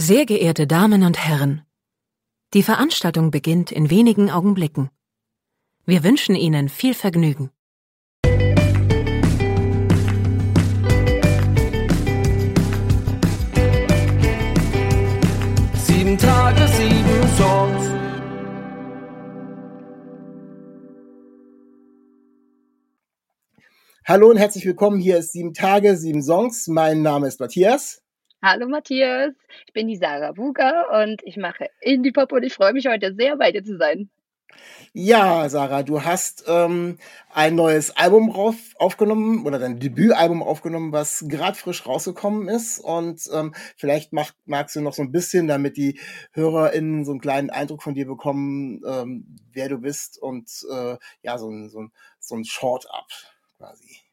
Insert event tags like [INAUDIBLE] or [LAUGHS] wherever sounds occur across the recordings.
Sehr geehrte Damen und Herren, die Veranstaltung beginnt in wenigen Augenblicken. Wir wünschen Ihnen viel Vergnügen. Sieben Tage, sieben Songs. Hallo und herzlich willkommen. Hier ist Sieben Tage, sieben Songs. Mein Name ist Matthias. Hallo Matthias, ich bin die Sarah Buga und ich mache Indie-Pop und ich freue mich heute sehr, bei dir zu sein. Ja, Sarah, du hast ähm, ein neues Album rauf, aufgenommen oder dein Debütalbum aufgenommen, was gerade frisch rausgekommen ist. Und ähm, vielleicht mach, magst du noch so ein bisschen, damit die HörerInnen so einen kleinen Eindruck von dir bekommen, ähm, wer du bist und äh, ja, so ein, so ein, so ein Short-Up quasi.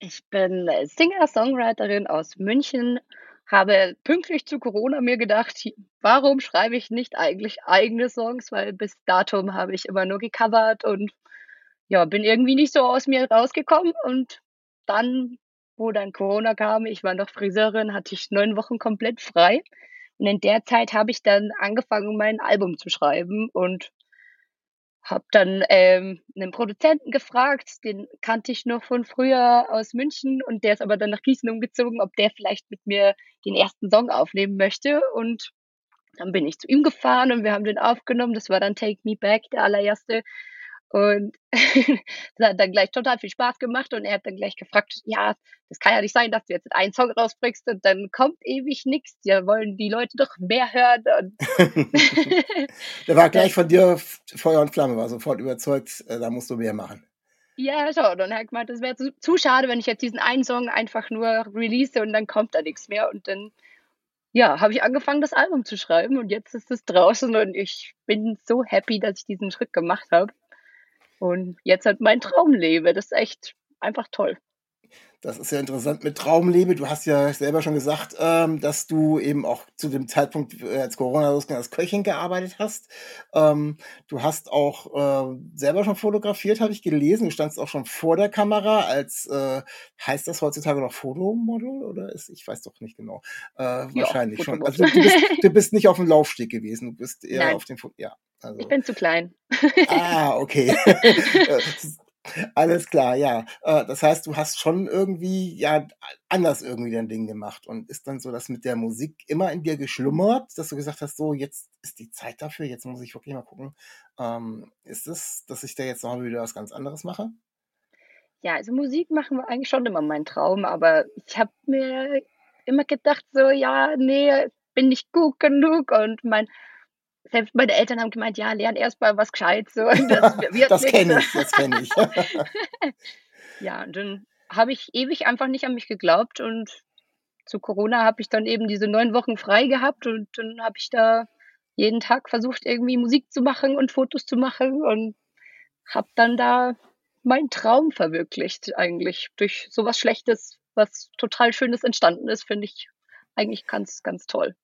Ich bin Singer-Songwriterin aus München, habe pünktlich zu Corona mir gedacht, warum schreibe ich nicht eigentlich eigene Songs, weil bis datum habe ich immer nur gecovert und ja, bin irgendwie nicht so aus mir rausgekommen. Und dann, wo dann Corona kam, ich war noch Friseurin, hatte ich neun Wochen komplett frei. Und in der Zeit habe ich dann angefangen, mein Album zu schreiben und habe dann ähm, einen Produzenten gefragt, den kannte ich noch von früher aus München und der ist aber dann nach Gießen umgezogen, ob der vielleicht mit mir den ersten Song aufnehmen möchte. Und dann bin ich zu ihm gefahren und wir haben den aufgenommen. Das war dann Take Me Back, der allererste. Und [LAUGHS] das hat dann gleich total viel Spaß gemacht und er hat dann gleich gefragt, ja, das kann ja nicht sein, dass du jetzt einen Song rausbringst und dann kommt ewig nichts. Ja, wollen die Leute doch mehr hören. [LAUGHS] Der war gleich von dir Feuer und Flamme, war sofort überzeugt, äh, da musst du mehr machen. Ja, schon. Und er hat gemeint, das wäre zu, zu schade, wenn ich jetzt diesen einen Song einfach nur release und dann kommt da nichts mehr. Und dann, ja, habe ich angefangen, das Album zu schreiben und jetzt ist es draußen und ich bin so happy, dass ich diesen Schritt gemacht habe. Und jetzt halt mein Traum lebe. Das ist echt einfach toll. Das ist ja interessant mit Traumlebe. Du hast ja selber schon gesagt, ähm, dass du eben auch zu dem Zeitpunkt, äh, als Corona losging, als Köchin gearbeitet hast. Ähm, du hast auch äh, selber schon fotografiert, habe ich gelesen. Du standst auch schon vor der Kamera als, äh, heißt das heutzutage noch Fotomodel oder ist, ich weiß doch nicht genau. Äh, ja, wahrscheinlich schon. Also du, bist, du bist [LAUGHS] nicht auf dem Laufsteg gewesen, du bist eher Nein. auf dem Foto. Ja. Also. Ich bin zu klein. Ah, okay. [LAUGHS] Alles klar, ja. Äh, das heißt, du hast schon irgendwie, ja, anders irgendwie dein Ding gemacht und ist dann so das mit der Musik immer in dir geschlummert, dass du gesagt hast, so, jetzt ist die Zeit dafür, jetzt muss ich wirklich mal gucken. Ähm, ist es, dass ich da jetzt noch wieder was ganz anderes mache? Ja, also Musik machen war eigentlich schon immer mein Traum, aber ich habe mir immer gedacht, so, ja, nee, bin nicht gut genug und mein selbst meine Eltern haben gemeint, ja, lern erst mal was Gescheites. So. [LAUGHS] Das, das kenne ich, [LAUGHS] das kenne ich. [LAUGHS] ja, und dann habe ich ewig einfach nicht an mich geglaubt und zu Corona habe ich dann eben diese neun Wochen frei gehabt und dann habe ich da jeden Tag versucht, irgendwie Musik zu machen und Fotos zu machen und habe dann da meinen Traum verwirklicht eigentlich durch sowas Schlechtes, was total Schönes entstanden ist, finde ich eigentlich ganz, ganz toll.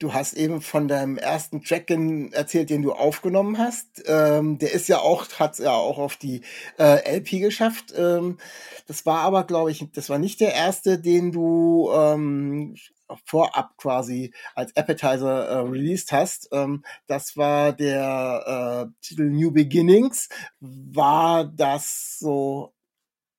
Du hast eben von deinem ersten Track erzählt, den du aufgenommen hast. Ähm, der ist ja auch, hat ja auch auf die äh, LP geschafft. Ähm, das war aber, glaube ich, das war nicht der erste, den du ähm, vorab quasi als Appetizer äh, released hast. Ähm, das war der äh, Titel New Beginnings. War das so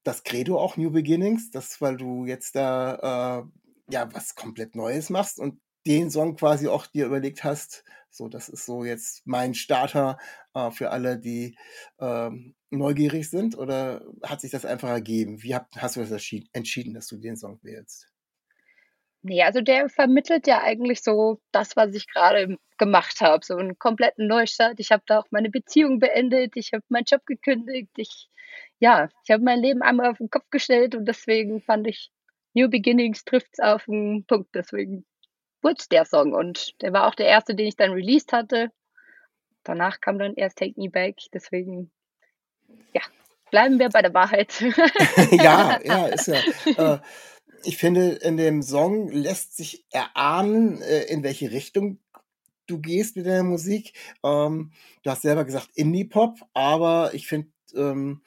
das Credo auch New Beginnings? Das, weil du jetzt da äh, ja was komplett Neues machst und den Song quasi auch dir überlegt hast, so, das ist so jetzt mein Starter äh, für alle, die ähm, neugierig sind? Oder hat sich das einfach ergeben? Wie hab, hast du das entschieden, dass du den Song wählst? Nee, also der vermittelt ja eigentlich so das, was ich gerade gemacht habe. So einen kompletten Neustart. Ich habe da auch meine Beziehung beendet. Ich habe meinen Job gekündigt. Ich, ja, ich habe mein Leben einmal auf den Kopf gestellt und deswegen fand ich New Beginnings trifft es auf den Punkt. Deswegen wurde der Song und der war auch der erste, den ich dann released hatte. Danach kam dann erst Take Me Back, deswegen, ja, bleiben wir bei der Wahrheit. [LAUGHS] ja, ja, ist ja. Äh, ich finde, in dem Song lässt sich erahnen, äh, in welche Richtung du gehst mit deiner Musik. Ähm, du hast selber gesagt Indie-Pop, aber ich finde, ähm,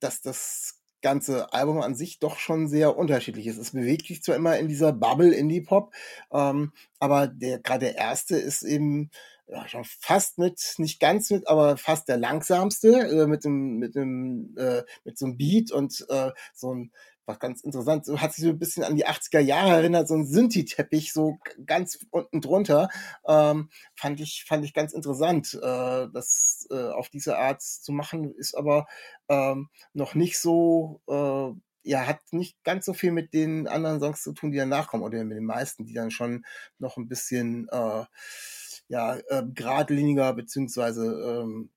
dass das ganze Album an sich doch schon sehr unterschiedlich ist. Es bewegt sich zwar immer in dieser Bubble Indie-Pop, ähm, aber der gerade der erste ist eben ja, schon fast mit, nicht ganz mit, aber fast der langsamste, äh, mit dem, mit dem, äh, mit so einem Beat und äh, so ein was ganz interessant, so hat sich so ein bisschen an die 80er Jahre erinnert, so ein Synthi-Teppich, so ganz unten drunter. Ähm, fand ich, fand ich ganz interessant, äh, das äh, auf diese Art zu machen, ist aber ähm, noch nicht so, äh, ja, hat nicht ganz so viel mit den anderen Songs zu tun, die danach kommen, oder mit den meisten, die dann schon noch ein bisschen äh, ja, äh, geradliniger beziehungsweise ähm,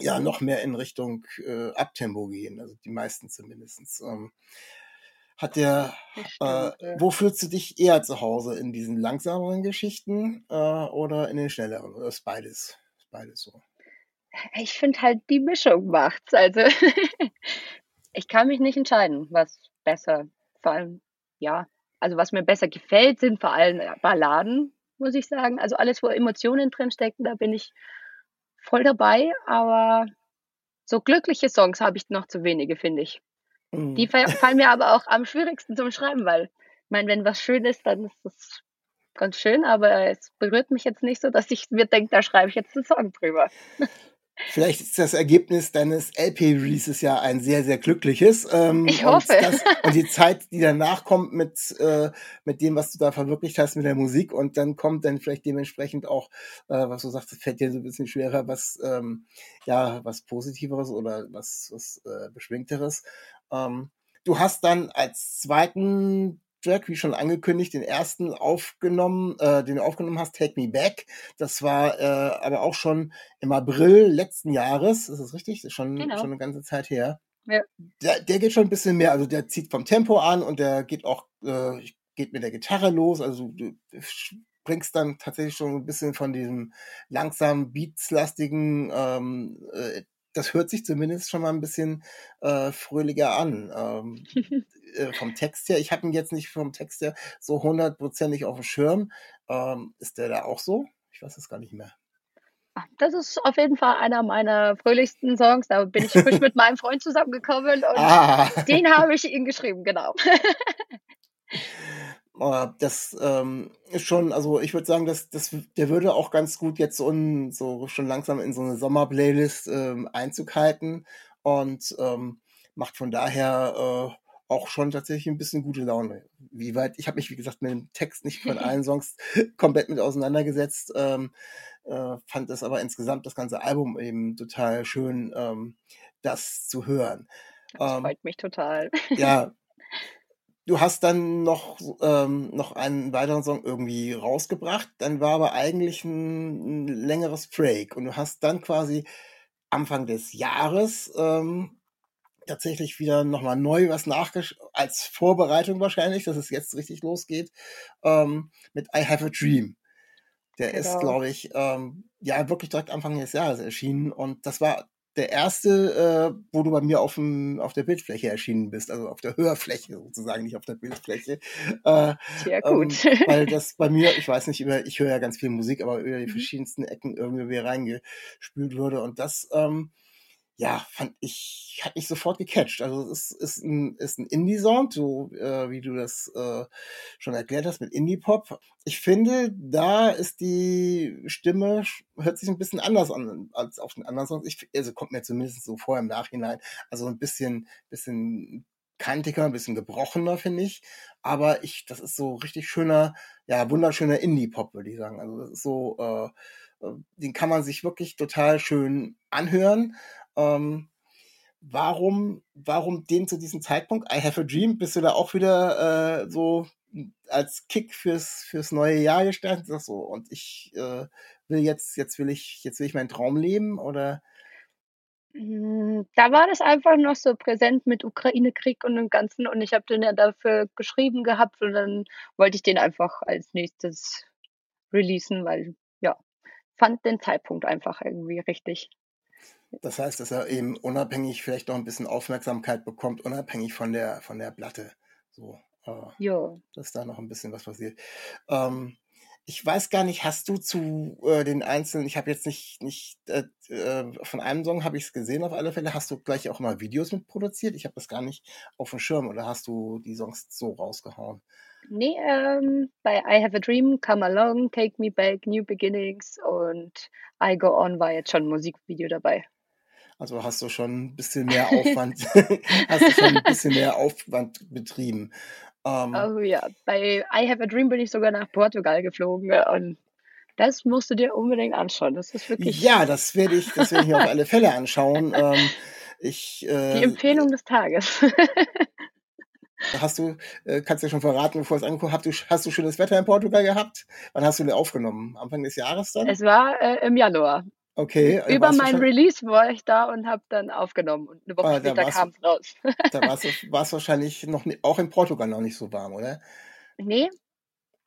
ja noch mehr in Richtung äh, Abtempo gehen, also die meisten zumindest. Ähm, hat der, äh, wo fühlst du dich eher zu Hause? In diesen langsameren Geschichten äh, oder in den schnelleren? Oder ist beides? Ist beides so? Ich finde halt, die Mischung macht's. Also [LAUGHS] ich kann mich nicht entscheiden, was besser, vor allem, ja, also was mir besser gefällt, sind vor allem Balladen, muss ich sagen. Also alles, wo Emotionen drin stecken, da bin ich voll dabei, aber so glückliche Songs habe ich noch zu wenige, finde ich. Mhm. Die fallen mir aber auch am schwierigsten zum Schreiben, weil, ich meine, wenn was schön ist, dann ist das ganz schön, aber es berührt mich jetzt nicht so, dass ich mir denke, da schreibe ich jetzt einen Song drüber. Vielleicht ist das Ergebnis deines LP-Releases ja ein sehr, sehr glückliches. Ähm, ich hoffe. Und, das, [LAUGHS] und, die Zeit, die danach kommt mit, äh, mit dem, was du da verwirklicht hast mit der Musik und dann kommt dann vielleicht dementsprechend auch, äh, was du sagst, fällt dir so ein bisschen schwerer, was, ähm, ja, was Positiveres oder was, was äh, Beschwingteres. Ähm, du hast dann als zweiten Track, wie schon angekündigt, den ersten aufgenommen, äh, den du aufgenommen hast, Take Me Back. Das war äh, aber auch schon im April letzten Jahres. Ist das richtig? Das ist schon, genau. schon eine ganze Zeit her. Ja. Der, der geht schon ein bisschen mehr, also der zieht vom Tempo an und der geht auch, äh, geht mit der Gitarre los. Also du springst dann tatsächlich schon ein bisschen von diesem langsamen, beatslastigen ähm, äh, das hört sich zumindest schon mal ein bisschen äh, fröhlicher an. Ähm, [LAUGHS] äh, vom Text her, ich habe ihn jetzt nicht vom Text her so hundertprozentig auf dem Schirm. Ähm, ist der da auch so? Ich weiß es gar nicht mehr. Das ist auf jeden Fall einer meiner fröhlichsten Songs. Da bin ich frisch mit meinem Freund zusammengekommen und ah. den habe ich ihm geschrieben, genau. [LAUGHS] das ähm, ist schon, also ich würde sagen, dass das, der würde auch ganz gut jetzt so, in, so schon langsam in so eine Sommerplaylist ähm, Einzug halten und ähm, macht von daher äh, auch schon tatsächlich ein bisschen gute Laune. Wie weit, ich habe mich, wie gesagt, mit dem Text nicht von [LAUGHS] allen Songs komplett mit auseinandergesetzt, ähm, äh, fand es aber insgesamt das ganze Album eben total schön, ähm, das zu hören. Das ähm, freut mich total. Ja, [LAUGHS] Du hast dann noch, ähm, noch einen weiteren Song irgendwie rausgebracht, dann war aber eigentlich ein, ein längeres Break und du hast dann quasi Anfang des Jahres ähm, tatsächlich wieder nochmal neu was nachgesch als Vorbereitung wahrscheinlich, dass es jetzt richtig losgeht, ähm, mit I Have a Dream. Der genau. ist, glaube ich, ähm, ja wirklich direkt Anfang des Jahres erschienen und das war der erste, äh, wo du bei mir auf, dem, auf der Bildfläche erschienen bist, also auf der Hörfläche sozusagen, nicht auf der Bildfläche. Äh, Sehr ähm, gut. Ähm, weil das [LAUGHS] bei mir, ich weiß nicht, über, ich höre ja ganz viel Musik, aber über die mhm. verschiedensten Ecken irgendwie reingespült wurde. Und das ähm, ja, fand ich, hat mich sofort gecatcht. Also es ist, ist ein, ist ein Indie-Song, so äh, wie du das äh, schon erklärt hast mit Indie-Pop. Ich finde, da ist die Stimme, hört sich ein bisschen anders an als auf den anderen Songs. Ich, also kommt mir zumindest so vor im Nachhinein. Also ein bisschen, bisschen kantiger, ein bisschen gebrochener, finde ich. Aber ich, das ist so richtig schöner, ja, wunderschöner Indie-Pop, würde ich sagen. Also das ist so, äh, äh den kann man sich wirklich total schön anhören. Ähm, warum, warum den zu diesem Zeitpunkt? I have a dream, bist du da auch wieder äh, so als Kick fürs, fürs neue Jahr gestartet? Sag so, und ich äh, will jetzt, jetzt will ich, jetzt will ich meinen Traum leben oder? Hm, da war das einfach noch so präsent mit Ukraine-Krieg und dem Ganzen und ich habe den ja dafür geschrieben gehabt und dann wollte ich den einfach als nächstes releasen, weil ja, fand den Zeitpunkt einfach irgendwie richtig. Das heißt, dass er eben unabhängig vielleicht noch ein bisschen Aufmerksamkeit bekommt, unabhängig von der, von der Platte. So, äh, ja. dass da noch ein bisschen was passiert. Ähm, ich weiß gar nicht, hast du zu äh, den einzelnen, ich habe jetzt nicht, nicht äh, äh von einem Song habe ich es gesehen auf alle Fälle, hast du gleich auch mal Videos mitproduziert? Ich habe das gar nicht auf dem Schirm oder hast du die Songs so rausgehauen? Nee, ähm, bei I Have a Dream, Come Along, Take Me Back, New Beginnings und I Go On war jetzt schon ein Musikvideo dabei. Also hast du schon ein bisschen mehr Aufwand, [LAUGHS] hast du schon ein bisschen mehr Aufwand betrieben. Ähm, oh ja, bei I Have a Dream bin ich sogar nach Portugal geflogen und das musst du dir unbedingt anschauen. Das ist wirklich. Ja, das werde ich, das werde ich mir auf alle Fälle anschauen. [LAUGHS] Ähm, ich, äh, Die Empfehlung des Tages. Hast du, äh, kannst du ja schon verraten, bevor es ankommt, hast du, hast du schönes Wetter in Portugal gehabt? Wann hast du den aufgenommen? Anfang des Jahres dann? Es war äh, im Januar. Okay. Äh, Über mein Release war ich da und habe dann aufgenommen und eine Woche ah, später kam es raus. da war es wahrscheinlich noch nicht, auch in Portugal noch nicht so warm, oder? Nee,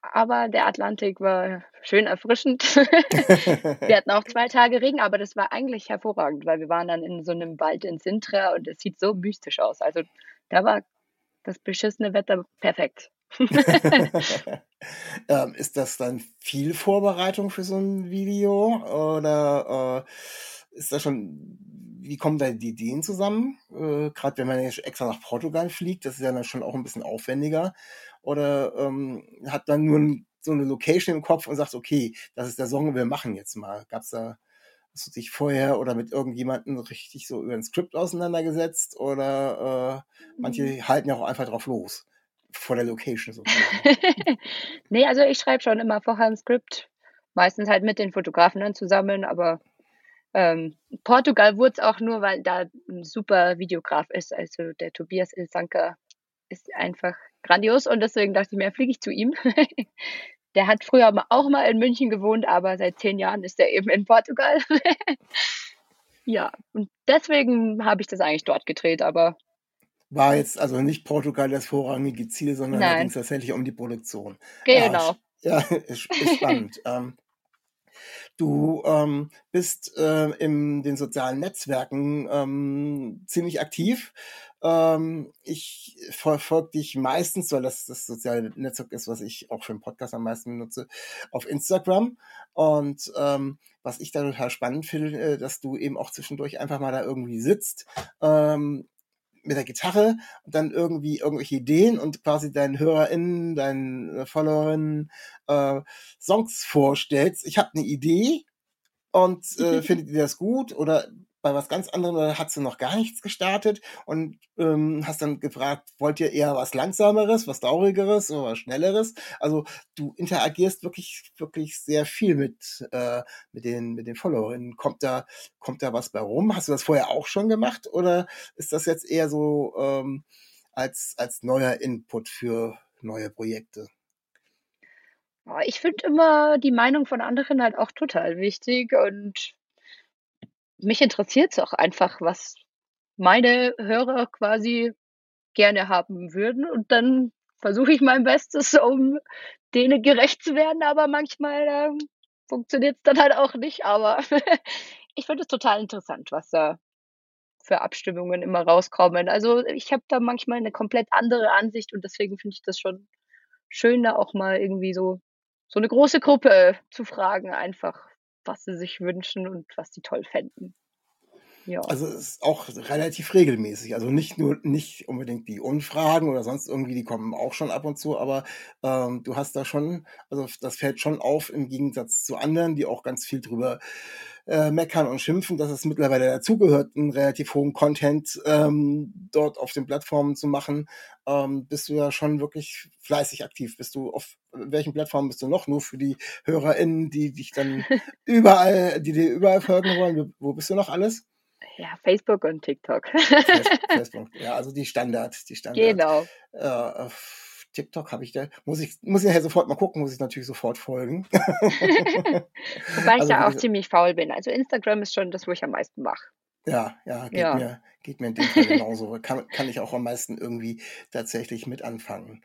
aber der Atlantik war schön erfrischend. [LAUGHS] wir hatten auch zwei Tage Regen, aber das war eigentlich hervorragend, weil wir waren dann in so einem Wald in Sintra und es sieht so mystisch aus. Also da war das beschissene Wetter perfekt. [LAUGHS] ähm, ist das dann viel Vorbereitung für so ein Video? Oder äh, ist das schon, wie kommen da die Ideen zusammen? Äh, Gerade wenn man jetzt extra nach Portugal fliegt, das ist ja dann schon auch ein bisschen aufwendiger. Oder ähm, hat man nur so eine Location im Kopf und sagt, okay, das ist der Song, wir machen jetzt mal. Gab es da Hast du dich vorher oder mit irgendjemandem richtig so über ein Skript auseinandergesetzt? Oder äh, manche mhm. halten ja auch einfach drauf los, vor der Location sozusagen. [LAUGHS] nee, also ich schreibe schon immer vorher ein Skript, meistens halt mit den Fotografen dann zusammen, aber ähm, Portugal wurde es auch nur, weil da ein super Videograf ist. Also der Tobias Ilsanker ist einfach grandios und deswegen dachte ich mir, fliege ich zu ihm. [LAUGHS] Der hat früher auch mal in München gewohnt, aber seit zehn Jahren ist er eben in Portugal. [LAUGHS] ja, und deswegen habe ich das eigentlich dort gedreht, aber. War jetzt also nicht Portugal das vorrangige Ziel, sondern da ging es tatsächlich um die Produktion. Genau. Ja, ja [LAUGHS] ist, ist spannend. [LAUGHS] ähm, Du ähm, bist äh, in den sozialen Netzwerken ähm, ziemlich aktiv. Ähm, ich verfolge dich meistens, weil das das soziale Netzwerk ist, was ich auch für den Podcast am meisten benutze, auf Instagram. Und ähm, was ich da total spannend finde, äh, dass du eben auch zwischendurch einfach mal da irgendwie sitzt, ähm, mit der Gitarre und dann irgendwie irgendwelche Ideen und quasi deinen HörerInnen, deinen äh, FollowerInnen äh, Songs vorstellst. Ich habe eine Idee und äh, [LAUGHS] findet ihr das gut oder bei was ganz anderem oder hast du noch gar nichts gestartet und ähm, hast dann gefragt, wollt ihr eher was langsameres, was traurigeres oder was schnelleres? Also du interagierst wirklich wirklich sehr viel mit äh, mit den mit den Followerinnen. Kommt da kommt da was bei rum? Hast du das vorher auch schon gemacht oder ist das jetzt eher so ähm, als als neuer Input für neue Projekte? Ich finde immer die Meinung von anderen halt auch total wichtig und mich interessiert es auch einfach, was meine Hörer quasi gerne haben würden. Und dann versuche ich mein Bestes, um denen gerecht zu werden, aber manchmal ähm, funktioniert es dann halt auch nicht. Aber [LAUGHS] ich finde es total interessant, was da für Abstimmungen immer rauskommen. Also ich habe da manchmal eine komplett andere Ansicht und deswegen finde ich das schon schön, da auch mal irgendwie so, so eine große Gruppe zu fragen, einfach, was sie sich wünschen und was sie toll fänden. Ja. Also es ist auch relativ regelmäßig. Also nicht nur nicht unbedingt die Unfragen oder sonst irgendwie, die kommen auch schon ab und zu, aber ähm, du hast da schon, also das fällt schon auf im Gegensatz zu anderen, die auch ganz viel drüber äh, meckern und schimpfen, dass es mittlerweile dazugehört, einen relativ hohen Content ähm, dort auf den Plattformen zu machen. Ähm, bist du ja schon wirklich fleißig aktiv. Bist du auf welchen Plattformen bist du noch? Nur für die HörerInnen, die dich dann [LAUGHS] überall, die dir überall folgen wollen. Wo bist du noch alles? Ja, Facebook und TikTok. [LAUGHS] Facebook, ja, also die Standard, die Standard. Genau. Äh, TikTok habe ich da, muss ich, muss ich nachher sofort mal gucken, muss ich natürlich sofort folgen. [LAUGHS] Wobei also, ich ja auch ziemlich faul bin. Also Instagram ist schon das, wo ich am meisten mache. Ja, ja, geht ja. mir, geht mir in dem Fall genauso. kann, kann ich auch am meisten irgendwie tatsächlich mit anfangen.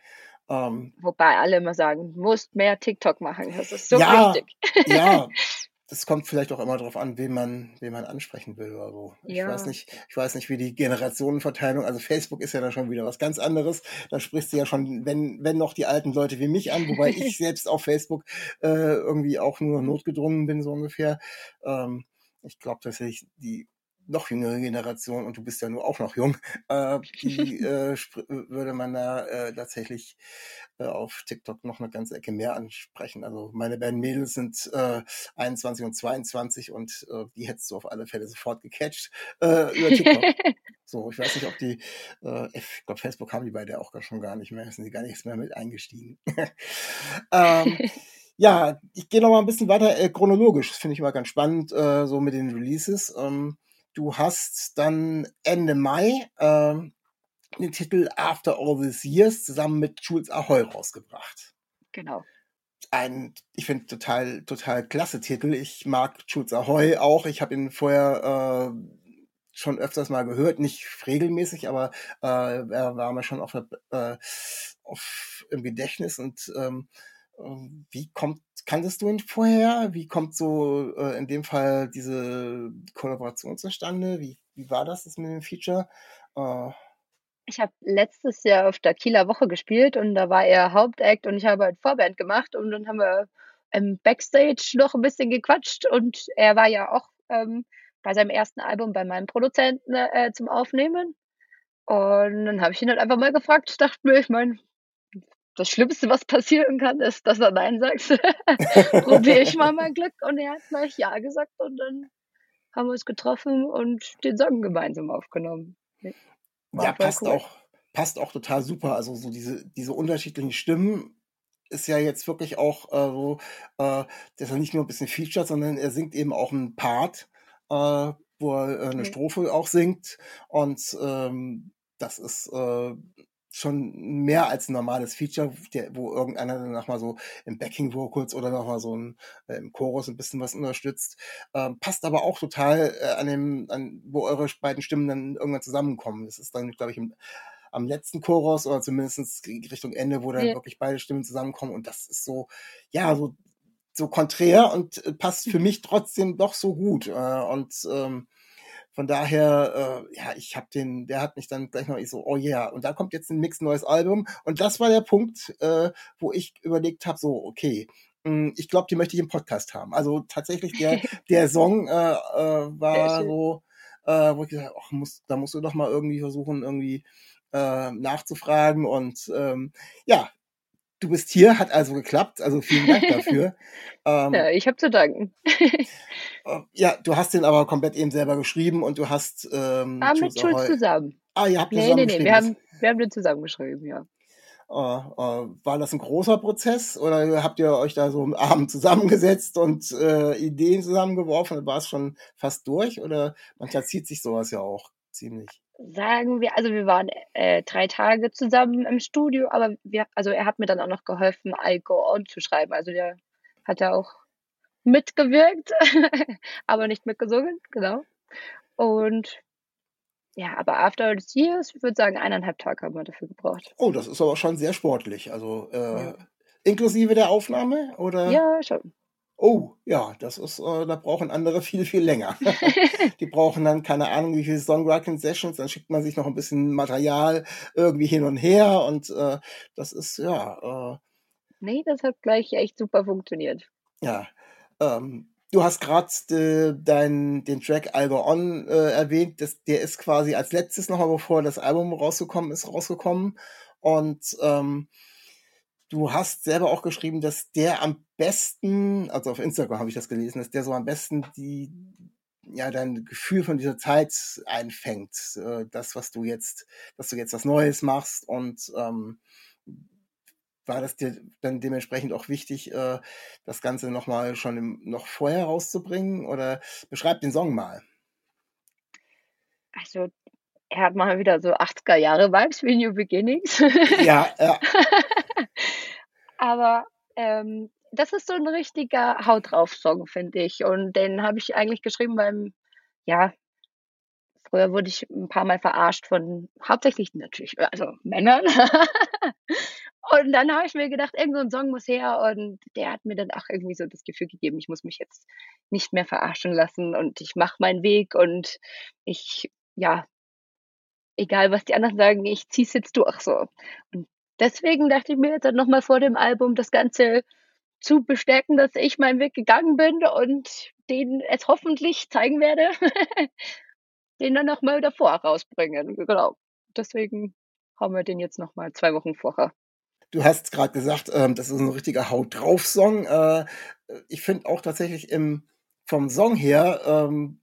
Ähm, Wobei alle immer sagen, du musst mehr TikTok machen. Das ist so ja, wichtig. ja, [LAUGHS] das kommt vielleicht auch immer darauf an, wen man, wen man ansprechen will oder so. Ich Ja. weiß nicht, ich weiß nicht, wie die Generationenverteilung, also Facebook ist ja dann schon wieder was ganz anderes. Da sprichst du ja schon, wenn, wenn noch die alten Leute wie mich an, wobei ich [LAUGHS] selbst auf Facebook äh, irgendwie auch nur notgedrungen bin, so ungefähr. Ähm, ich glaube tatsächlich, die noch jüngere Generation, und du bist ja nur auch noch jung, äh, die [LAUGHS] äh, würde man da äh, tatsächlich äh, auf TikTok noch eine ganze Ecke mehr ansprechen. Also meine beiden Mädels sind äh, 21 und 22 und äh, die hättest du auf alle Fälle sofort gecatcht äh, über TikTok. [LAUGHS] so, ich weiß nicht, ob die, äh, ich glaube, Facebook haben die beide auch gar schon gar nicht mehr, sind die gar nichts mehr mit eingestiegen. [LAUGHS] ähm, ja, ich gehe noch mal ein bisschen weiter äh, chronologisch. Das finde ich immer ganz spannend, äh, so mit den Releases. Ähm, du hast dann Ende Mai ähm, den Titel After All These Years zusammen mit Jules Ahoy rausgebracht. genau. Ein, ich finde total, total klasse Titel. Ich mag Jules Ahoy auch. Ich habe ihn vorher äh, schon öfters mal gehört, nicht regelmäßig, aber äh, er war mir schon auf, äh, auf im Gedächtnis und ähm, wie kommt, kanntest du ihn vorher? Wie kommt so äh, in dem Fall diese Kollaboration zustande? Wie, wie war das, das mit dem Feature? Äh, Ich habe letztes Jahr auf der Kieler Woche gespielt und da war er Hauptact und ich habe halt Vorband gemacht und dann haben wir im Backstage noch ein bisschen gequatscht und er war ja auch ähm, bei seinem ersten Album bei meinem Produzenten äh, zum Aufnehmen. Und dann habe ich ihn halt einfach mal gefragt. Dachte mir, ich meine, das Schlimmste, was passieren kann, ist, dass er Nein sagt. [LAUGHS] Probiere ich mal mein Glück. Und er hat gleich Ja gesagt und dann haben wir uns getroffen und den Song gemeinsam aufgenommen. War ja, passt cool. auch, passt auch total super. Also so diese, diese unterschiedlichen Stimmen ist ja jetzt wirklich auch äh, so, äh, dass er nicht nur ein bisschen featured, sondern er singt eben auch einen Part, äh, wo er äh, eine Mhm. Strophe auch singt. Und ähm, das ist äh, schon mehr als ein normales Feature, wo irgendeiner dann nochmal so im Backing Vocals oder nochmal so ein, äh, im Chorus ein bisschen was unterstützt. Ähm, passt aber auch total äh, an dem, an, wo eure beiden Stimmen dann irgendwann zusammenkommen. Das ist dann, glaube ich, im, am letzten Chorus oder zumindest Richtung Ende, wo dann Ja. wirklich beide Stimmen zusammenkommen. Und das ist so, ja, so, so konträr und äh, passt für mich trotzdem doch so gut. Äh, und ähm, von daher, äh, ja, ich habe den, der hat mich dann gleich noch ich so, oh yeah, und da kommt jetzt ein mix neues Album. Und das war der Punkt, äh, wo ich überlegt habe, so, okay, mh, ich glaube, die möchte ich im Podcast haben. Also tatsächlich, der, [LAUGHS] der Song äh, äh, war so, äh, wo ich gesagt habe, ach, muss, da musst du doch mal irgendwie versuchen, irgendwie äh, nachzufragen. Und ähm, ja, du bist hier, hat also geklappt. Also vielen Dank dafür. [LAUGHS] ähm, Ja, ich habe zu danken. äh, ja, du hast den aber komplett eben selber geschrieben und du hast ähm, Ah, mit Schulz zusammen. Ah, ihr habt den Nee, zusammen nee, nee, geschrieben. wir haben, wir haben den zusammengeschrieben, ja. Äh, äh, war das ein großer Prozess oder habt ihr euch da so am Abend zusammengesetzt und äh, Ideen zusammengeworfen und war es schon fast durch? Oder manchmal zieht sich sowas ja auch ziemlich. Sagen wir, also wir waren äh, drei Tage zusammen im Studio, aber wir, also er hat mir dann auch noch geholfen, I Go On zu schreiben. Also der hat ja auch mitgewirkt, [LAUGHS] aber nicht mitgesungen, genau. Und ja, aber After All These Years, ich würde sagen, eineinhalb Tage haben wir dafür gebraucht. Oh, das ist aber schon sehr sportlich. Also äh, Ja. inklusive der Aufnahme oder? Ja, schon. Oh, ja, das ist, äh, da brauchen andere [LAUGHS] viel, viel länger. [LAUGHS] Die brauchen dann keine Ahnung, wie viele Songwriting-Sessions, dann schickt man sich noch ein bisschen Material irgendwie hin und her und äh, das ist, ja, äh, Nee, das hat gleich echt super funktioniert. ja. Ähm, du hast gerade äh, dein den Track I'll Go On äh, erwähnt, das, der ist quasi als letztes nochmal, bevor das Album rausgekommen ist, rausgekommen und ähm, Du hast selber auch geschrieben, dass der am besten, also auf Instagram habe ich das gelesen, dass der so am besten die, ja, dein Gefühl von dieser Zeit einfängt. Äh, das, was du jetzt, dass du jetzt was Neues machst und ähm, war das dir dann dementsprechend auch wichtig, äh, das Ganze nochmal schon im, noch vorher rauszubringen? Oder beschreib den Song mal. Also, er hat mal wieder so 80er Jahre Vibes wie New Beginnings. Ja, ja, [LAUGHS] Aber ähm, das ist so ein richtiger Haut drauf Song, finde ich. Und den habe ich eigentlich geschrieben beim, ja, früher wurde ich ein paar Mal verarscht von hauptsächlich natürlich, also Männern. [LAUGHS] Und dann habe ich mir gedacht, irgend so ein Song muss her und der hat mir dann auch irgendwie so das Gefühl gegeben, ich muss mich jetzt nicht mehr verarschen lassen und ich mache meinen Weg und ich, ja, egal was die anderen sagen, ich ziehe es jetzt durch so. Und deswegen dachte ich mir jetzt dann nochmal vor dem Album das Ganze zu bestärken, dass ich meinen Weg gegangen bin und denen es hoffentlich zeigen werde, [LAUGHS] den dann nochmal davor rausbringen. Genau. Deswegen haben wir den jetzt nochmal zwei Wochen vorher. Du hast gerade gesagt, ähm, das ist ein richtiger Haut drauf Song. Äh, ich finde auch tatsächlich im, vom Song her ähm,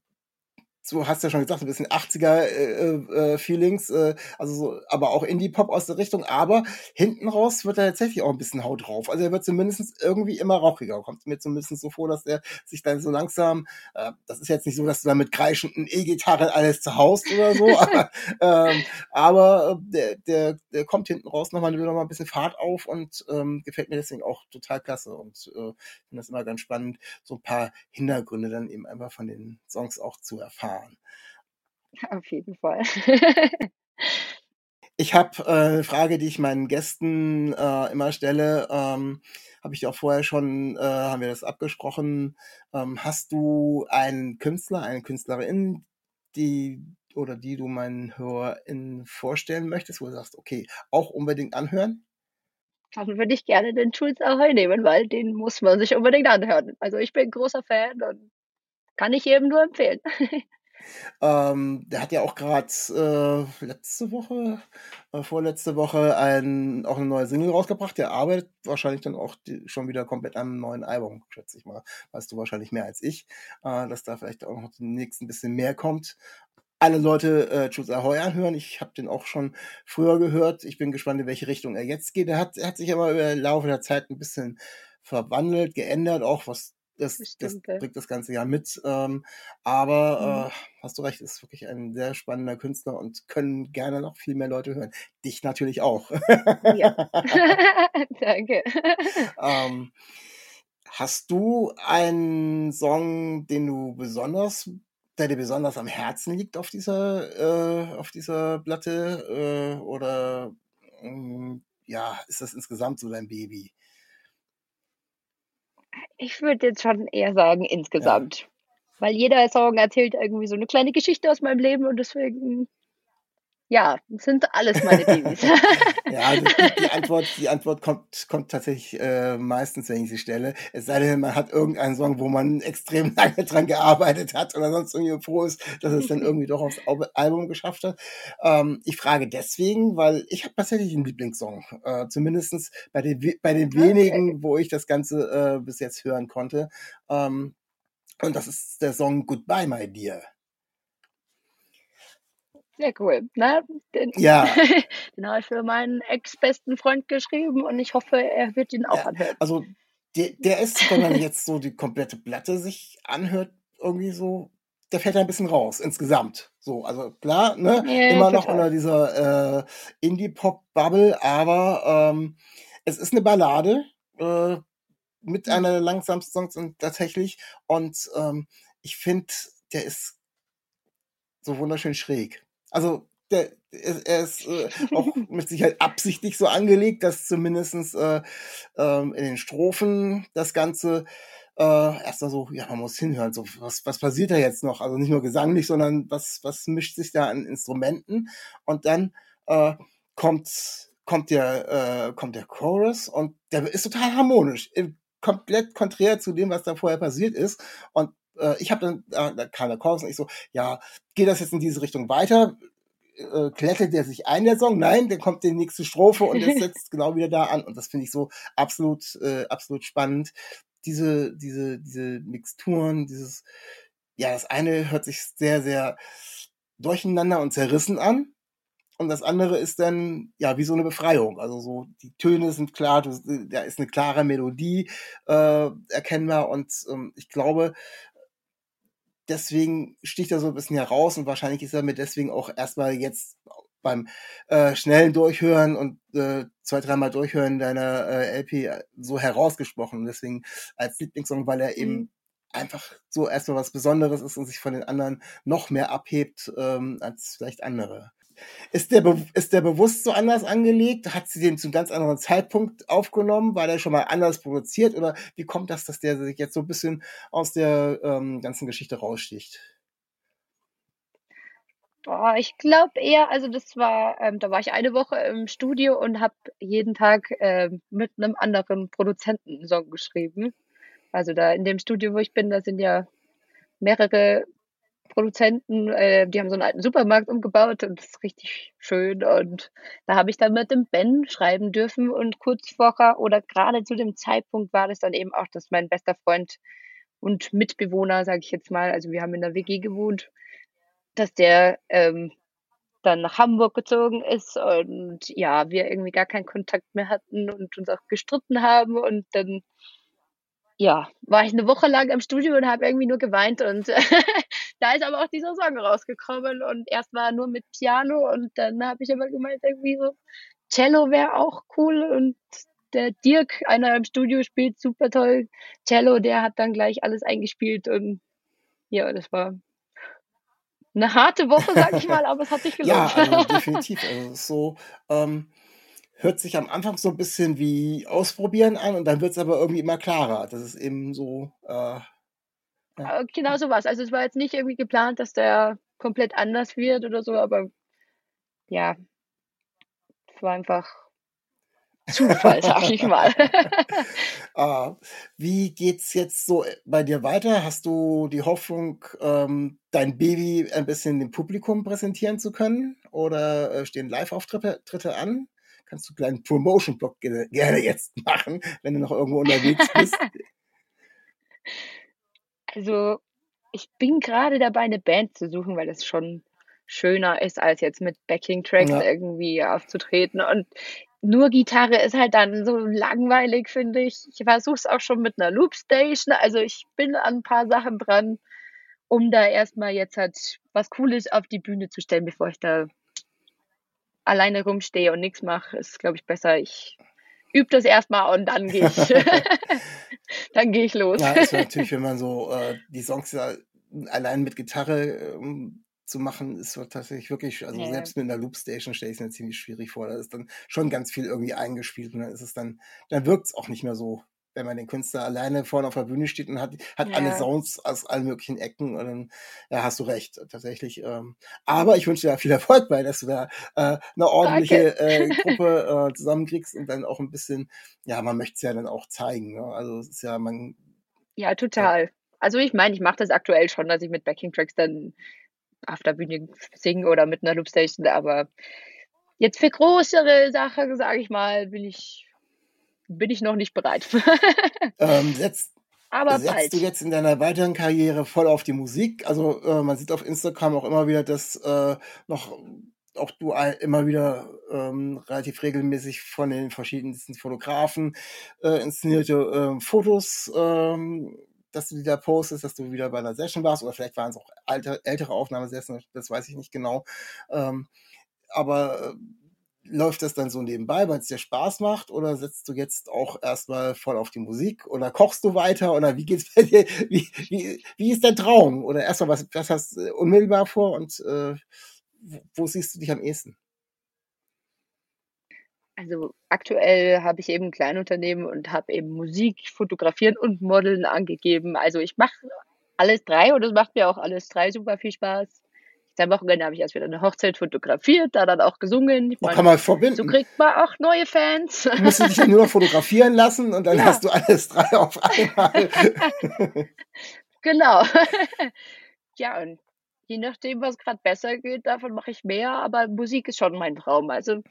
so hast du ja schon gesagt, ein bisschen 80er-Feelings, äh, äh, äh, also so, aber auch Indie-Pop aus der Richtung, aber hinten raus wird er tatsächlich auch ein bisschen Haut drauf. Also er wird zumindest irgendwie immer rauchiger. Kommt mir zumindest so vor, dass er sich dann so langsam, äh, das ist jetzt nicht so, dass du da mit kreischenden E-Gitarre alles zu Haus oder so, [LAUGHS] aber, ähm, aber äh, der, der, der kommt hinten raus nochmal, noch mal ein bisschen Fahrt auf und ähm, gefällt mir deswegen auch total klasse und äh, finde das immer ganz spannend, so ein paar Hintergründe dann eben einfach von den Songs auch zu erfahren fahren. Auf jeden Fall. [LAUGHS] ich habe äh, eine Frage, die ich meinen Gästen äh, immer stelle. Ähm, habe ich auch vorher schon, äh, haben wir das abgesprochen. Ähm, hast du einen Künstler, eine Künstlerin, die oder die du meinen HörerInnen vorstellen möchtest, wo du sagst, okay, auch unbedingt anhören? Dann würde ich gerne den Schulz Ahoy nehmen, weil den muss man sich unbedingt anhören. Also ich bin großer Fan und kann ich jedem nur empfehlen. [LAUGHS] Ähm, der hat ja auch gerade äh, letzte Woche, äh, vorletzte Woche ein, auch eine neue Single rausgebracht. Der arbeitet wahrscheinlich dann auch die, schon wieder komplett an einem neuen Album, schätze ich mal. Weißt du wahrscheinlich mehr als ich, äh, dass da vielleicht auch noch demnächst ein bisschen mehr kommt. Alle Leute äh, Choose Ahoy anhören. Ich habe den auch schon früher gehört. Ich bin gespannt, in welche Richtung er jetzt geht. Er hat, er hat sich aber über den Laufe der Zeit ein bisschen verwandelt, geändert, auch was das, das bringt das ganze Jahr mit. Ähm, aber mhm. äh, hast du recht, ist wirklich ein sehr spannender Künstler und können gerne noch viel mehr Leute hören. Dich natürlich auch. Ja. [LAUGHS] [LAUGHS] Danke. Ähm, hast du einen Song, den du besonders, der dir besonders am Herzen liegt auf dieser, äh, auf dieser Platte? Äh, oder äh, ja, ist das insgesamt so dein Baby? Ich würde jetzt schon eher sagen insgesamt. Ja. Weil jeder Song erzählt irgendwie so eine kleine Geschichte aus meinem Leben und deswegen, ja, sind alles meine Babys. [LAUGHS] ja, die, die, [LAUGHS] Antwort, die Antwort kommt, kommt tatsächlich äh, meistens, wenn ich sie stelle. Es sei denn, man hat irgendeinen Song, wo man extrem [LAUGHS] lange dran gearbeitet hat oder sonst irgendwie froh ist, dass es dann irgendwie doch aufs Album geschafft hat. Ähm, ich frage deswegen, weil ich habe tatsächlich einen Lieblingssong. Äh, zumindest bei den, bei den wenigen, okay. wo ich das Ganze äh, bis jetzt hören konnte. Ähm, und das ist der Song Goodbye, My Dear. Sehr cool. Ne? Den, ja. [LAUGHS] den habe ich für meinen ex-besten Freund geschrieben und ich hoffe, er wird ihn auch ja, anhören. Also der, der ist, wenn man jetzt so die komplette Platte sich anhört, irgendwie so, der fällt ein bisschen raus insgesamt. So, also klar, ne, ja, immer total. noch unter dieser äh, Indie-Pop-Bubble, aber ähm, es ist eine Ballade äh, mit mhm. einer der langsamsten Songs und tatsächlich und ähm, ich finde, der ist so wunderschön schräg. Also der, er ist äh, auch [LAUGHS] mit Sicherheit absichtlich so angelegt, dass zumindestens äh, ähm, in den Strophen das Ganze äh, erst mal so, ja, man muss hinhören, so was, was passiert da jetzt noch? Also nicht nur gesanglich, sondern was, was mischt sich da an Instrumenten? Und dann äh, kommt kommt der äh, kommt der Chorus und der ist total harmonisch, komplett konträr zu dem, was da vorher passiert ist. Und äh, ich habe dann, äh, der Chorus und ich so, ja, geht das jetzt in diese Richtung weiter? Äh, klettet der sich ein, der Song? Nein, dann kommt die nächste Strophe und es [LAUGHS] setzt genau wieder da an. Und das finde ich so absolut, äh, absolut spannend. Diese, diese, diese Mixturen, dieses, ja, das eine hört sich sehr, sehr durcheinander und zerrissen an. Und das andere ist dann, ja, wie so eine Befreiung. Also so, die Töne sind klar, da ist eine klare Melodie äh, erkennbar. Und ähm, ich glaube, deswegen sticht er so ein bisschen heraus und wahrscheinlich ist er mir deswegen auch erstmal jetzt beim äh, schnellen Durchhören und äh, zwei, dreimal Durchhören deiner äh, LP so herausgesprochen. Und deswegen als Lieblingssong, weil er eben mhm. einfach so erstmal was Besonderes ist und sich von den anderen noch mehr abhebt ähm, als vielleicht andere. Ist der, ist der bewusst so anders angelegt? Hat sie den zu einem ganz anderen Zeitpunkt aufgenommen? War der schon mal anders produziert? Oder wie kommt das, dass der sich jetzt so ein bisschen aus der ähm, ganzen Geschichte raussticht? Boah, ich glaube eher, also das war, ähm, da war ich eine Woche im Studio und habe jeden Tag ähm, mit einem anderen Produzenten einen Song geschrieben. Also da in dem Studio, wo ich bin, da sind ja mehrere Produzenten, äh, die haben so einen alten Supermarkt umgebaut und das ist richtig schön. Und da habe ich dann mit dem Ben schreiben dürfen und kurz vorher oder gerade zu dem Zeitpunkt war das dann eben auch, dass mein bester Freund und Mitbewohner, sage ich jetzt mal, also wir haben in der WG gewohnt, dass der ähm, dann nach Hamburg gezogen ist und ja, wir irgendwie gar keinen Kontakt mehr hatten und uns auch gestritten haben und dann ja, war ich eine Woche lang im Studio und habe irgendwie nur geweint und [LAUGHS] da ist aber auch dieser Song rausgekommen und erst war nur mit Piano und dann habe ich aber gemeint, irgendwie so Cello wäre auch cool und der Dirk, einer im Studio, spielt super toll Cello, der hat dann gleich alles eingespielt und ja, das war eine harte Woche, sag ich mal, aber es hat sich [LAUGHS] gelohnt. ja, also [LAUGHS] definitiv. Also so ähm, hört sich am Anfang so ein bisschen wie Ausprobieren an und dann wird es aber irgendwie immer klarer. Das ist eben so. Äh, ja. Äh, genau so was. Also es war jetzt nicht irgendwie geplant, dass der komplett anders wird oder so, aber ja, es war einfach Zufall, [LAUGHS] sag ich mal. [LAUGHS] ah, wie geht's jetzt so bei dir weiter? Hast du die Hoffnung, ähm, dein Baby ein bisschen dem Publikum präsentieren zu können? Oder äh, stehen Live-Auftritte an? Kannst du einen kleinen Promotion-Blog gerne jetzt machen, wenn du noch irgendwo unterwegs bist? [LAUGHS] Also, ich bin gerade dabei, eine Band zu suchen, weil das schon schöner ist, als jetzt mit Backing-Tracks ja. irgendwie aufzutreten. Und nur Gitarre ist halt dann so langweilig, finde ich. Ich versuche es auch schon mit einer Loopstation. Also ich bin an ein paar Sachen dran, um da erstmal jetzt halt was Cooles auf die Bühne zu stellen, bevor ich da alleine rumstehe und nichts mache. Ist, glaube ich, besser. Ich übe das erstmal und dann gehe ich, [LAUGHS] [LAUGHS] dann gehe ich los. Ja, ist [LAUGHS] natürlich, wenn man so äh, die Songs ja allein mit Gitarre ähm, zu machen, ist tatsächlich wirklich, also ja. selbst mit einer Loopstation stelle ich es mir ziemlich schwierig vor. Da ist dann schon ganz viel irgendwie eingespielt und dann ist es dann, dann wirkt es auch nicht mehr so, wenn man den Künstler alleine vorne auf der Bühne steht und hat, hat ja. alle Sounds aus allen möglichen Ecken und dann, ja, hast du recht, tatsächlich. Ähm, aber ich wünsche dir viel Erfolg bei, dass du da äh, eine ordentliche äh, [LAUGHS] Gruppe äh, zusammenkriegst und dann auch ein bisschen, ja, man möchte es ja dann auch zeigen. Ne? Also es ist ja, man. Ja, total. Ja. Also ich meine, ich mache das aktuell schon, dass ich mit Backing Tracks dann auf der Bühne singen oder mit einer Loopstation, aber jetzt für größere Sachen, sage ich mal, bin ich, bin ich noch nicht bereit. [LAUGHS] ähm, setzt, aber setzt bald. du jetzt in deiner weiteren Karriere voll auf die Musik? Also äh, man sieht auf Instagram auch immer wieder, dass äh, noch auch du immer wieder ähm, relativ regelmäßig von den verschiedensten Fotografen äh, inszenierte äh, Fotos ähm, dass du die da postest, dass du wieder bei einer Session warst oder vielleicht waren es auch alte, ältere Aufnahmesessions, das weiß ich nicht genau. Ähm, aber äh, läuft das dann so nebenbei, weil es dir Spaß macht oder setzt du jetzt auch erstmal voll auf die Musik oder kochst du weiter oder wie geht's bei dir? [LAUGHS] Wie, wie, wie ist dein Traum? Oder erstmal, was, was hast du unmittelbar vor und äh, wo siehst du dich am ehesten? Also aktuell habe ich eben ein Kleinunternehmen und habe eben Musik, Fotografieren und Modeln angegeben. Also ich mache alles drei und es macht mir auch alles drei super viel Spaß. Am Wochenende habe ich erst wieder eine Hochzeit fotografiert, da dann auch gesungen. Ich meine, kann man verbinden. So kriegt man auch neue Fans. Du musst dich ja nur noch fotografieren lassen und dann ja. hast du alles drei auf einmal. [LAUGHS] genau. [LAUGHS] ja, und je nachdem, was gerade besser geht, davon mache ich mehr, aber Musik ist schon mein Traum. Also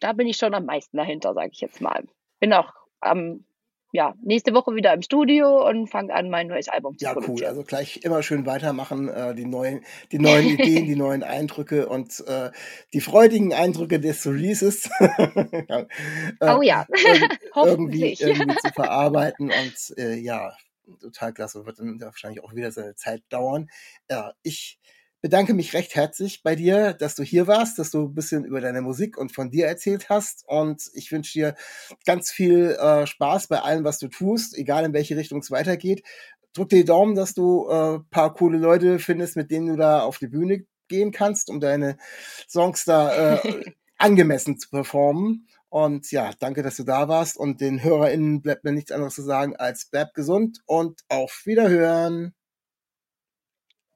da bin ich schon am meisten dahinter, sage ich jetzt mal. Bin auch am ja, nächste Woche wieder im Studio und fange an, mein neues Album zu ja, produzieren. Ja, cool. Also gleich immer schön weitermachen, äh, die neuen, die neuen [LAUGHS] Ideen, die neuen Eindrücke und äh, die freudigen Eindrücke des Releases. [LAUGHS] ja, äh, oh ja, [LAUGHS] irgendwie, irgendwie zu verarbeiten und äh, ja, total klasse. Wird dann wahrscheinlich auch wieder seine Zeit dauern. Ja, ich bedanke mich recht herzlich bei dir, dass du hier warst, dass du ein bisschen über deine Musik und von dir erzählt hast. Und ich wünsche dir ganz viel äh, Spaß bei allem, was du tust, egal in welche Richtung es weitergeht. Drück dir die Daumen, dass du äh, paar coole Leute findest, mit denen du da auf die Bühne gehen kannst, um deine Songs da äh, [LAUGHS] angemessen zu performen. Und ja, danke, dass du da warst. Und den HörerInnen bleibt mir nichts anderes zu sagen als bleib gesund und auf Wiederhören.